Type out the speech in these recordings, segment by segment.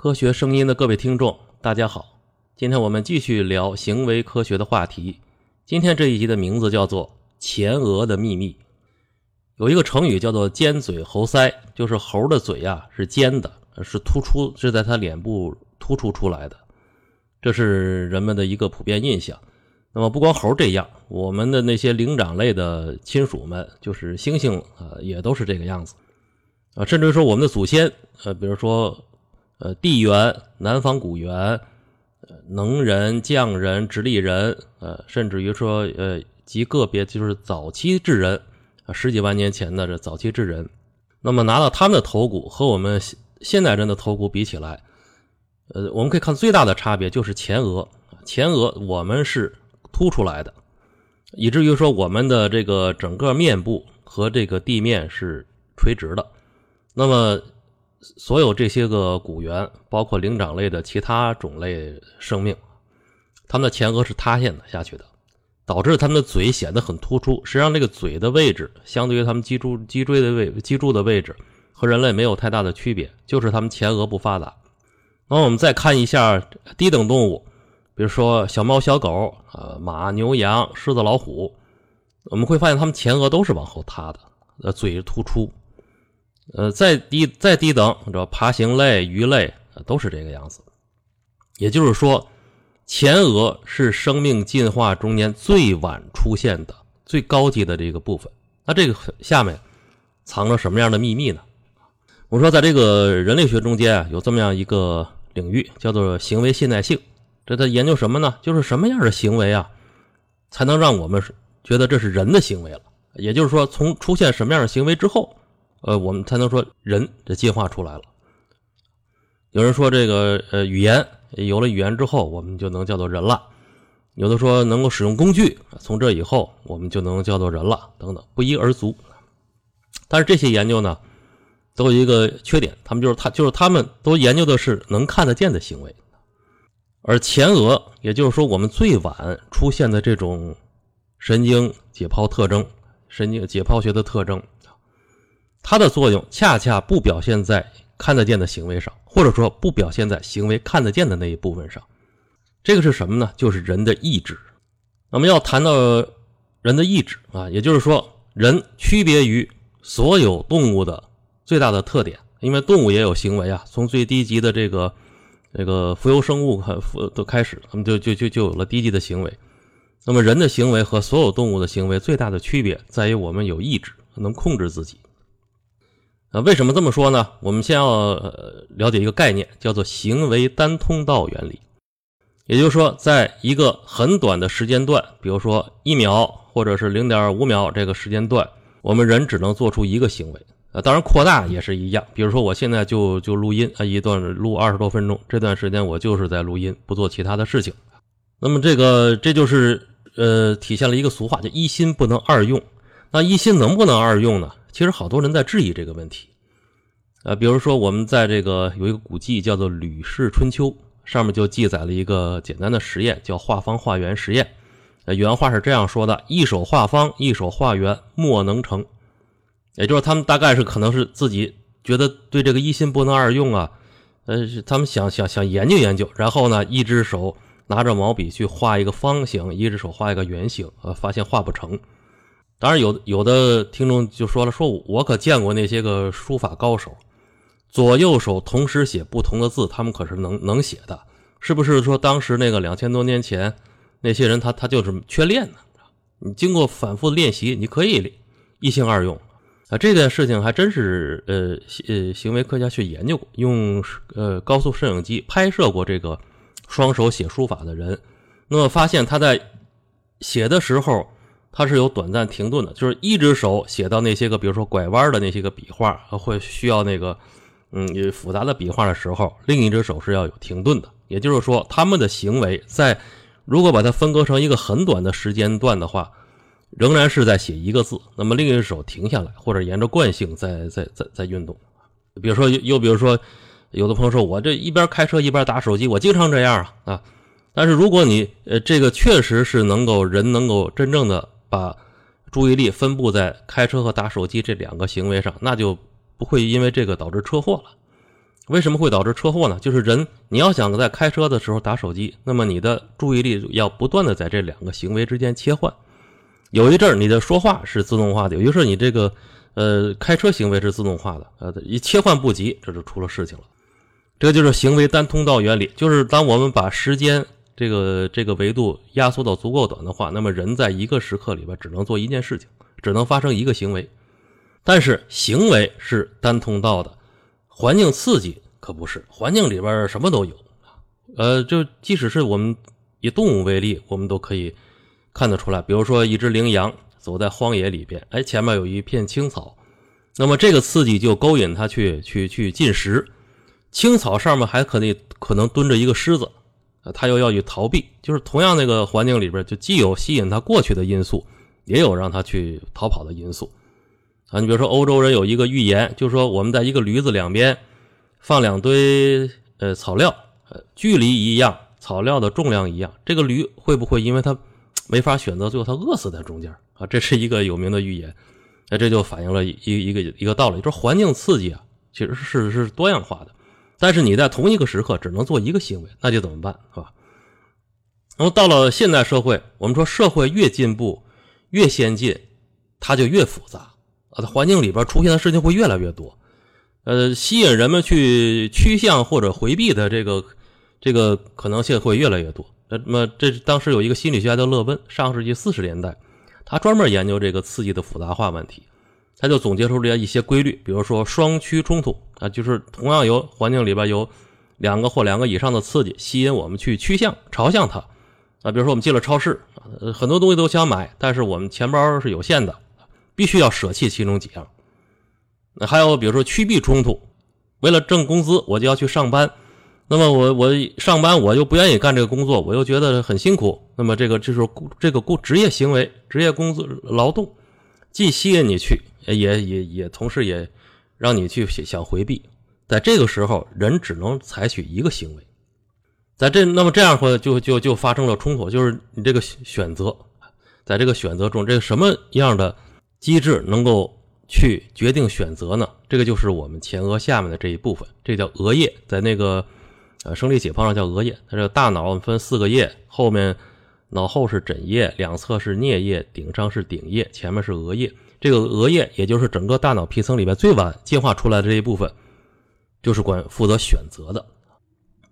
科学声音的各位听众，大家好！今天我们继续聊行为科学的话题。今天这一集的名字叫做《前额的秘密》。有一个成语叫做“尖嘴猴腮”，就是猴的嘴呀是尖的，是突出，是在它脸部突出出来的。这是人们的一个普遍印象。那么不光猴这样，我们的那些灵长类的亲属们，就是猩猩啊，也都是这个样子啊。甚至说我们的祖先，呃，比如说。呃，地缘、南方古猿、呃，能人、匠人、直立人，呃，甚至于说，呃，极个别就是早期智人，十几万年前的这早期智人，那么拿到他们的头骨和我们现代人的头骨比起来，呃，我们可以看最大的差别就是前额，前额我们是凸出来的，以至于说我们的这个整个面部和这个地面是垂直的，那么。所有这些个古猿，包括灵长类的其他种类生命，它们的前额是塌陷的下去的，导致它们的嘴显得很突出。实际上，这个嘴的位置，相对于它们脊柱、脊椎的位、脊柱的位置，和人类没有太大的区别，就是它们前额不发达。那我们再看一下低等动物，比如说小猫、小狗、呃马、牛、羊、狮子、老虎，我们会发现它们前额都是往后塌的，呃，嘴突出。呃，再低再低等，这爬行类、鱼类都是这个样子。也就是说，前额是生命进化中间最晚出现的、最高级的这个部分。那这个下面藏着什么样的秘密呢？我说，在这个人类学中间啊，有这么样一个领域，叫做行为信赖性。这在研究什么呢？就是什么样的行为啊，才能让我们觉得这是人的行为了？也就是说，从出现什么样的行为之后。呃，我们才能说人这进化出来了。有人说这个呃语言有了语言之后，我们就能叫做人了。有的说能够使用工具，从这以后我们就能叫做人了，等等，不一而足。但是这些研究呢，都有一个缺点，他们就是他就是他们都研究的是能看得见的行为，而前额，也就是说我们最晚出现的这种神经解剖特征，神经解剖学的特征。它的作用恰恰不表现在看得见的行为上，或者说不表现在行为看得见的那一部分上。这个是什么呢？就是人的意志。那么要谈到人的意志啊，也就是说，人区别于所有动物的最大的特点，因为动物也有行为啊。从最低级的这个这个浮游生物开都开始，他们就就就就有了低级的行为。那么人的行为和所有动物的行为最大的区别在于，我们有意志，能控制自己。呃，为什么这么说呢？我们先要呃了解一个概念，叫做行为单通道原理。也就是说，在一个很短的时间段，比如说一秒或者是零点五秒这个时间段，我们人只能做出一个行为。啊，当然扩大也是一样。比如说，我现在就就录音啊，一段录二十多分钟，这段时间我就是在录音，不做其他的事情。那么这个这就是呃，体现了一个俗话，叫一心不能二用。那一心能不能二用呢？其实好多人在质疑这个问题，呃，比如说我们在这个有一个古迹叫做《吕氏春秋》，上面就记载了一个简单的实验，叫画方画圆实验。呃，原话是这样说的：“一手画方，一手画圆，莫能成。”也就是他们大概是可能是自己觉得对这个一心不能二用啊，呃，他们想想想研究研究，然后呢，一只手拿着毛笔去画一个方形，一只手画一个圆形，呃，发现画不成。当然，有有的听众就说了：“说我可见过那些个书法高手，左右手同时写不同的字，他们可是能能写的。是不是说当时那个两千多年前那些人，他他就是缺练呢？你经过反复练习，你可以一心二用啊。这件事情还真是呃呃，行为科学家去研究过，用呃高速摄影机拍摄过这个双手写书法的人，那么发现他在写的时候。它是有短暂停顿的，就是一只手写到那些个，比如说拐弯的那些个笔画，会需要那个，嗯，复杂的笔画的时候，另一只手是要有停顿的。也就是说，他们的行为在如果把它分割成一个很短的时间段的话，仍然是在写一个字，那么另一只手停下来，或者沿着惯性在在在在运动。比如说，又比如说，有的朋友说我这一边开车一边打手机，我经常这样啊啊。但是如果你呃这个确实是能够人能够真正的。把注意力分布在开车和打手机这两个行为上，那就不会因为这个导致车祸了。为什么会导致车祸呢？就是人你要想在开车的时候打手机，那么你的注意力要不断的在这两个行为之间切换。有一阵儿你的说话是自动化的，有一阵儿你这个呃开车行为是自动化的，呃一切换不及，这就出了事情了。这就是行为单通道原理，就是当我们把时间这个这个维度压缩到足够短的话，那么人在一个时刻里边只能做一件事情，只能发生一个行为。但是行为是单通道的。环境刺激可不是，环境里边什么都有，呃，就即使是我们以动物为例，我们都可以看得出来。比如说，一只羚羊走在荒野里边，哎，前面有一片青草，那么这个刺激就勾引它去去去进食。青草上面还可能可能蹲着一个狮子，他，又要去逃避。就是同样那个环境里边，就既有吸引他过去的因素，也有让他去逃跑的因素。啊，你比如说欧洲人有一个寓言，就是说我们在一个驴子两边放两堆呃草料，呃距离一样，草料的重量一样，这个驴会不会因为它没法选择，最后它饿死在中间啊？这是一个有名的寓言，那这就反映了一一个一个道理，就是环境刺激啊，其实是是多样化的，但是你在同一个时刻只能做一个行为，那就怎么办，是吧？然后到了现代社会，我们说社会越进步越先进，它就越复杂。啊，环境里边出现的事情会越来越多，呃，吸引人们去趋向或者回避的这个这个可能性会越来越多。那么，这当时有一个心理学家叫勒温，上世纪四十年代，他专门研究这个刺激的复杂化问题，他就总结出了一些规律，比如说双趋冲突啊，就是同样有环境里边有两个或两个以上的刺激吸引我们去趋向朝向它啊，比如说我们进了超市啊，很多东西都想买，但是我们钱包是有限的。必须要舍弃其中几样，还有比如说趋避冲突，为了挣工资，我就要去上班，那么我我上班我又不愿意干这个工作，我又觉得很辛苦，那么这个就是这个工职业行为、职业工作劳动，既吸引你去，也也也同时也让你去想回避，在这个时候，人只能采取一个行为，在这那么这样会就就就发生了冲突，就是你这个选择，在这个选择中，这个什么样的？机制能够去决定选择呢？这个就是我们前额下面的这一部分，这叫额叶，在那个呃生理解剖上叫额叶。它这个大脑分四个叶，后面脑后是枕叶，两侧是颞叶，顶上是顶叶，前面是额叶。这个额叶也就是整个大脑皮层里面最晚进化出来的这一部分，就是管负责选择的。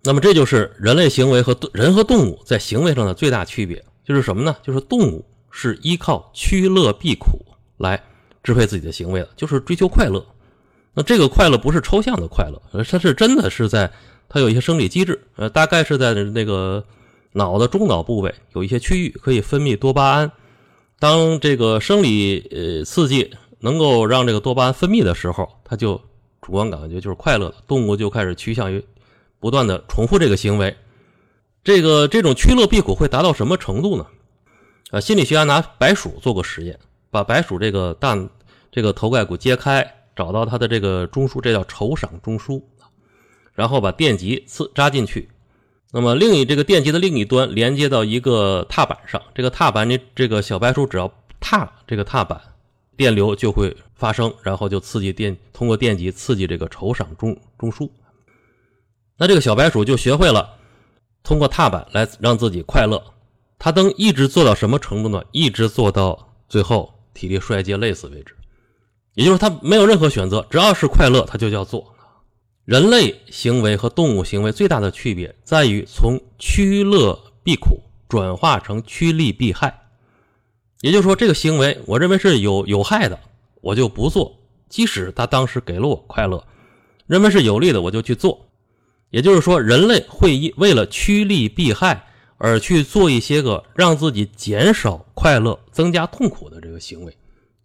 那么这就是人类行为和人和动物在行为上的最大区别，就是什么呢？就是动物是依靠趋乐避苦。来支配自己的行为的，就是追求快乐。那这个快乐不是抽象的快乐，它是真的是在它有一些生理机制，呃，大概是在那个脑的中脑部位有一些区域可以分泌多巴胺。当这个生理呃刺激能够让这个多巴胺分泌的时候，它就主观感觉就是快乐的，动物就开始趋向于不断的重复这个行为。这个这种趋乐避苦会达到什么程度呢？啊，心理学家拿白鼠做过实验。把白鼠这个大这个头盖骨揭开，找到它的这个中枢，这叫酬赏中枢，然后把电极刺扎进去。那么另一这个电极的另一端连接到一个踏板上，这个踏板你这个小白鼠只要踏这个踏板，电流就会发生，然后就刺激电通过电极刺激这个酬赏中中枢。那这个小白鼠就学会了通过踏板来让自己快乐。它能一直做到什么程度呢？一直做到最后。体力衰竭累死为止，也就是他没有任何选择，只要是快乐他就叫做。人类行为和动物行为最大的区别在于从趋乐避苦转化成趋利避害。也就是说，这个行为我认为是有有害的，我就不做，即使他当时给了我快乐；认为是有利的，我就去做。也就是说，人类会为了趋利避害。而去做一些个让自己减少快乐、增加痛苦的这个行为，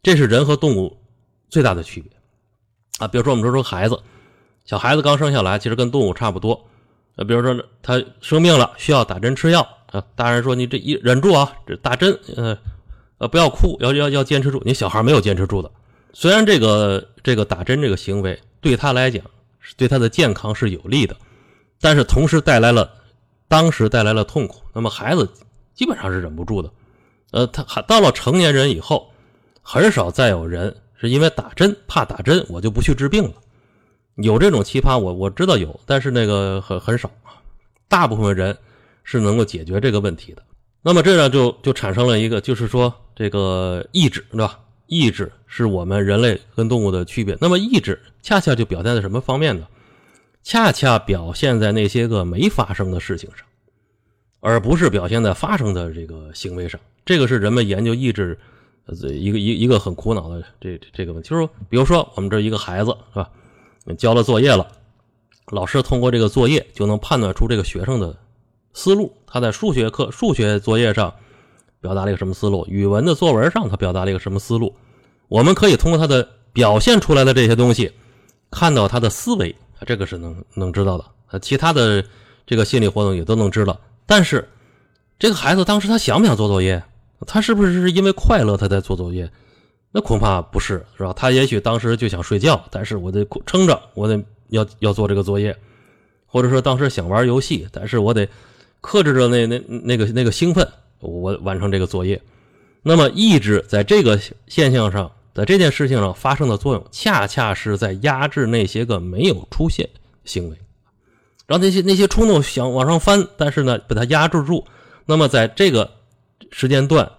这是人和动物最大的区别啊。比如说，我们说说孩子，小孩子刚生下来，其实跟动物差不多。呃，比如说他生病了，需要打针吃药啊。大人说：“你这一忍住啊，这打针，呃呃，不要哭，要要要坚持住。”你小孩没有坚持住的。虽然这个这个打针这个行为对他来讲是对他的健康是有利的，但是同时带来了。当时带来了痛苦，那么孩子基本上是忍不住的。呃，他还到了成年人以后，很少再有人是因为打针怕打针，我就不去治病了。有这种奇葩，我我知道有，但是那个很很少，大部分人是能够解决这个问题的。那么这样就就产生了一个，就是说这个意志，对吧？意志是我们人类跟动物的区别。那么意志恰恰就表现在什么方面呢？恰恰表现在那些个没发生的事情上，而不是表现在发生的这个行为上。这个是人们研究意志一个一一个很苦恼的这这个问题。就是说，比如说我们这一个孩子是吧？交了作业了，老师通过这个作业就能判断出这个学生的思路。他在数学课、数学作业上表达了一个什么思路？语文的作文上他表达了一个什么思路？我们可以通过他的表现出来的这些东西，看到他的思维，这个是能能知道的。呃，其他的这个心理活动也都能知道。但是这个孩子当时他想不想做作业？他是不是是因为快乐他在做作业？那恐怕不是，是吧？他也许当时就想睡觉，但是我得撑着，我得要要做这个作业，或者说当时想玩游戏，但是我得克制着那那那个那个兴奋，我完成这个作业。那么意志在这个现象上，在这件事情上发生的作用，恰恰是在压制那些个没有出现行为，让那些那些冲动想往上翻，但是呢，把它压制住。那么在这个时间段，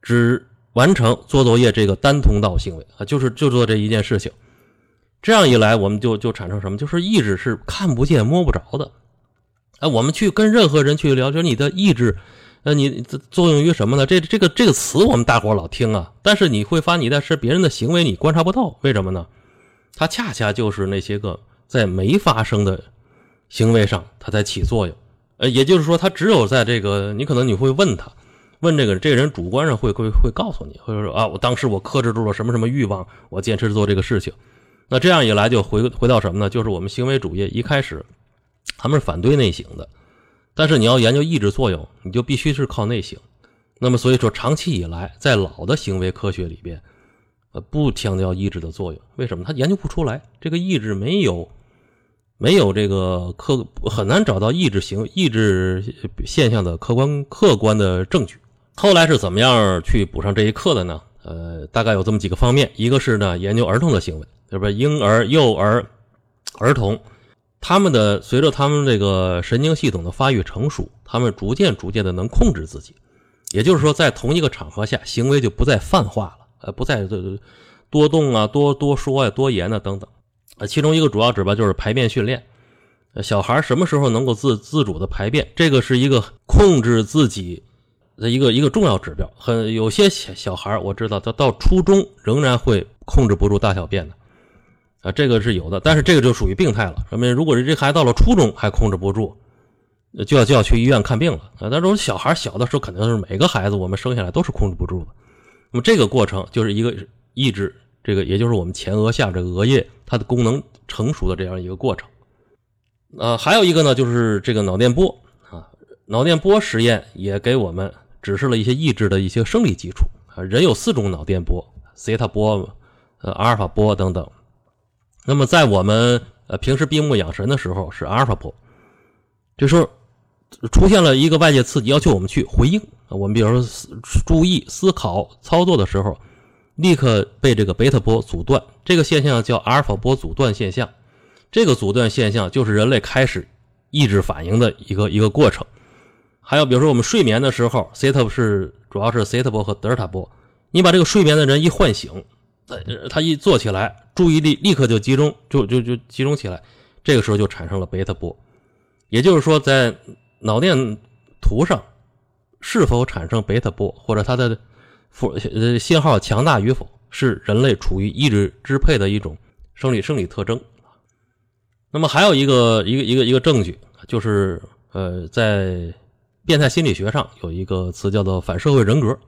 只。完成做作业这个单通道行为啊，就是就做这一件事情，这样一来，我们就就产生什么？就是意志是看不见摸不着的。哎，我们去跟任何人去聊，就是你的意志，呃，你作用于什么呢？这这个这个词我们大伙老听啊，但是你会发现你在是别人的行为你观察不到，为什么呢？它恰恰就是那些个在没发生的行为上，它在起作用。呃，也就是说，它只有在这个，你可能你会问他。问这个这个人主观上会会会告诉你，或者说啊，我当时我克制住了什么什么欲望，我坚持做这个事情。那这样一来就回回到什么呢？就是我们行为主义一开始他们是反对内省的，但是你要研究意志作用，你就必须是靠内省。那么所以说，长期以来在老的行为科学里边，呃，不强调意志的作用，为什么？他研究不出来，这个意志没有没有这个客很难找到意志行意志现象的客观客观的证据。后来是怎么样去补上这一课的呢？呃，大概有这么几个方面，一个是呢，研究儿童的行为，是不是婴儿、幼儿、儿童，他们的随着他们这个神经系统的发育成熟，他们逐渐逐渐的能控制自己，也就是说，在同一个场合下，行为就不再泛化了，呃，不再多动啊、多多说呀、多言啊等等。呃，其中一个主要指标就是排便训练，小孩什么时候能够自自主的排便，这个是一个控制自己。一个一个重要指标，很有些小小孩我知道，他到初中仍然会控制不住大小便的，啊，这个是有的，但是这个就属于病态了。说明如果是这孩子到了初中还控制不住，就要就要去医院看病了啊。但是小孩小的时候肯定是每个孩子我们生下来都是控制不住的，那么这个过程就是一个抑制这个，也就是我们前额下这个额叶它的功能成熟的这样一个过程。呃，还有一个呢，就是这个脑电波啊，脑电波实验也给我们。指示了一些抑制的一些生理基础啊，人有四种脑电波，西塔波、呃阿尔法波等等。那么在我们呃平时闭目养神的时候是阿尔法波，这时候出现了一个外界刺激，要求我们去回应。我们比如说注意思考操作的时候，立刻被这个贝塔波阻断，这个现象叫阿尔法波阻断现象。这个阻断现象就是人类开始抑制反应的一个一个过程。还有，比如说我们睡眠的时候，西塔是主要是西塔波和德尔塔波。你把这个睡眠的人一唤醒，他一坐起来，注意力立刻就集中，就就就集中起来，这个时候就产生了贝塔波。也就是说，在脑电图上是否产生贝塔波，或者它的呃信号强大与否，是人类处于意志支配的一种生理生理特征。那么还有一个一个一个一个证据，就是呃在。变态心理学上有一个词叫做反社会人格，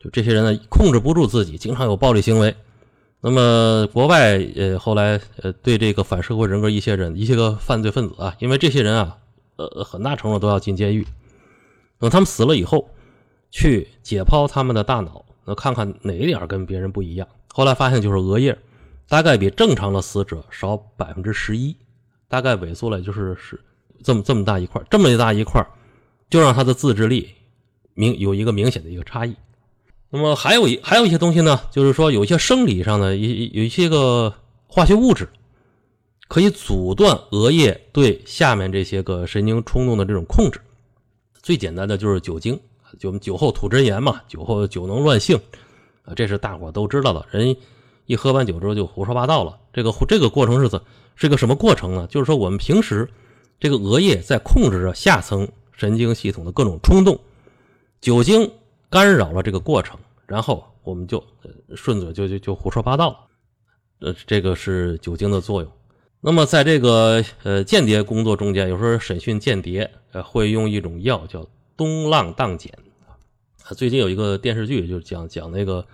就这些人呢控制不住自己，经常有暴力行为。那么国外呃后来呃对这个反社会人格一些人一些个犯罪分子啊，因为这些人啊呃很大程度都要进监狱。等他们死了以后，去解剖他们的大脑，那看看哪一点跟别人不一样。后来发现就是额叶大概比正常的死者少百分之十一，大概萎缩了就是是这么这么大一块，这么大一块。就让他的自制力明有一个明显的一个差异。那么还有一还有一些东西呢，就是说有一些生理上的一有一些个化学物质，可以阻断额叶对下面这些个神经冲动的这种控制。最简单的就是酒精，就我们酒后吐真言嘛，酒后酒能乱性啊，这是大伙都知道的。人一喝完酒之后就胡说八道了。这个这个过程是怎是个什么过程呢？就是说我们平时这个额叶在控制着下层神经系统的各种冲动，酒精干扰了这个过程，然后我们就顺嘴就就就胡说八道了。呃，这个是酒精的作用。那么，在这个呃间谍工作中间，有时候审讯间谍，呃，会用一种药叫东浪荡碱。最近有一个电视剧，就讲讲那个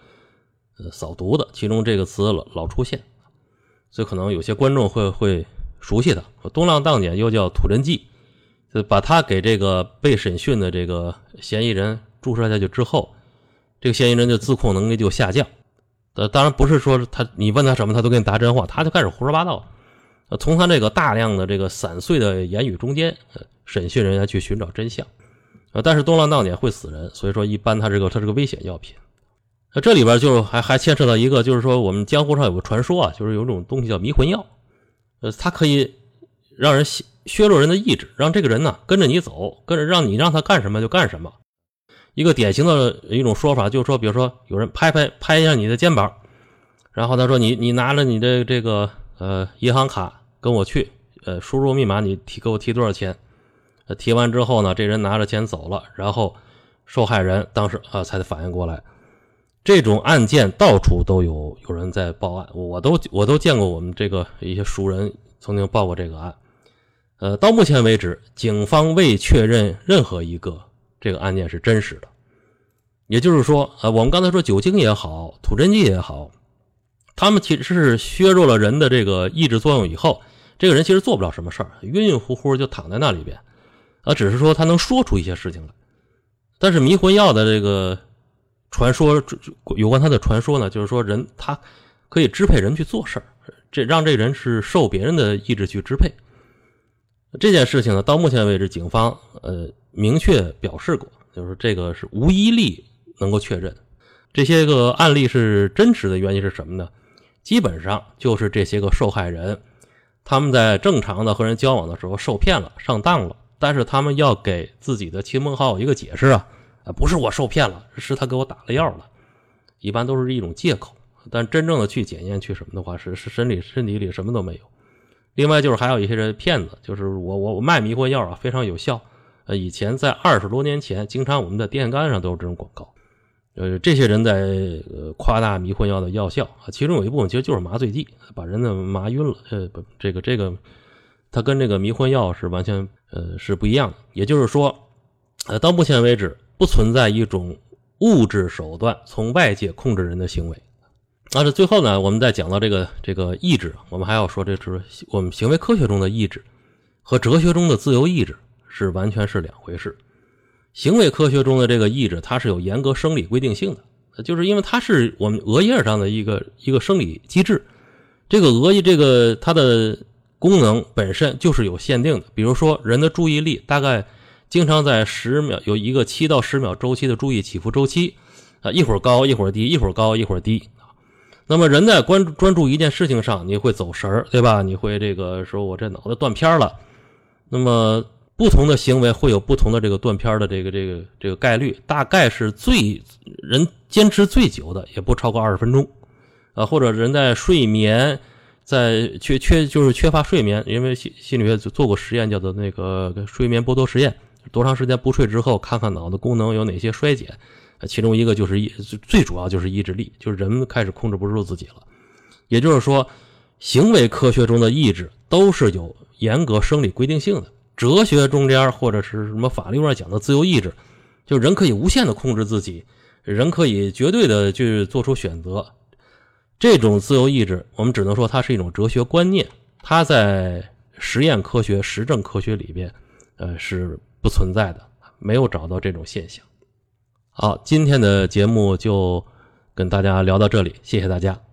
呃扫毒的，其中这个词老老出现，所以可能有些观众会会熟悉它。东浪荡碱又叫土人剂，把他给这个被审讯的这个嫌疑人注射下去之后，这个嫌疑人的自控能力就下降。呃，当然不是说他你问他什么，他都给你答真话，他就开始胡说八道。从他这个大量的这个散碎的言语中间，审讯人员去寻找真相。呃，但是东浪荡碱会死人，所以说一般他这个他是个危险药品。那这里边就还还牵扯到一个，就是说我们江湖上有个传说啊，就是有种东西叫迷魂药，呃，它可以让人削弱人的意志，让这个人呢跟着你走，跟着让你让他干什么就干什么。一个典型的一种说法就是说，比如说有人拍拍拍一下你的肩膀，然后他说你你拿着你的这个。呃，银行卡跟我去，呃，输入密码，你提给我提多少钱？提完之后呢，这人拿着钱走了，然后受害人当时啊才反应过来。这种案件到处都有，有人在报案，我都我都见过，我们这个一些熟人曾经报过这个案。呃，到目前为止，警方未确认任何一个这个案件是真实的。也就是说，呃，我们刚才说酒精也好，吐真剂也好。他们其实是削弱了人的这个抑制作用以后，这个人其实做不了什么事儿，晕晕乎乎就躺在那里边，啊，只是说他能说出一些事情来。但是迷魂药的这个传说，有关它的传说呢，就是说人他可以支配人去做事儿，这让这人是受别人的意志去支配。这件事情呢，到目前为止，警方呃明确表示过，就是这个是无一例能够确认。这些个案例是真实的原因是什么呢？基本上就是这些个受害人，他们在正常的和人交往的时候受骗了、上当了，但是他们要给自己的亲朋好友一个解释啊，啊，不是我受骗了，是他给我打了药了，一般都是一种借口。但真正的去检验去什么的话，是是身体身体里什么都没有。另外就是还有一些人骗子，就是我我我卖迷魂药啊，非常有效。呃，以前在二十多年前，经常我们的电线杆上都有这种广告。呃，这些人在呃夸大迷魂药的药效啊，其中有一部分其实就是麻醉剂，把人呢麻晕了。呃，不，这个这个，它跟这个迷魂药是完全呃是不一样的。也就是说，呃，到目前为止不存在一种物质手段从外界控制人的行为。但是最后呢，我们再讲到这个这个意志，我们还要说，这是我们行为科学中的意志和哲学中的自由意志是完全是两回事。行为科学中的这个意志，它是有严格生理规定性的，就是因为它是我们额叶上的一个一个生理机制。这个额叶，这个它的功能本身就是有限定的。比如说，人的注意力大概经常在十秒有一个七到十秒周期的注意起伏周期啊，一会儿高一会儿低，一会儿高一会儿低那么人在关专注一件事情上，你会走神儿，对吧？你会这个说我这脑袋断片了。那么。不同的行为会有不同的这个断片的这个这个这个概率，大概是最人坚持最久的也不超过二十分钟，啊，或者人在睡眠在缺缺就是缺乏睡眠，因为心心理学做过实验，叫做那个睡眠剥夺实验，多长时间不睡之后，看看脑的功能有哪些衰减，其中一个就是意最主要就是意志力，就是人开始控制不住自己了，也就是说，行为科学中的意志都是有严格生理规定性的。哲学中间或者是什么法律上讲的自由意志，就人可以无限的控制自己，人可以绝对的去做出选择。这种自由意志，我们只能说它是一种哲学观念，它在实验科学、实证科学里边，呃是不存在的，没有找到这种现象。好，今天的节目就跟大家聊到这里，谢谢大家。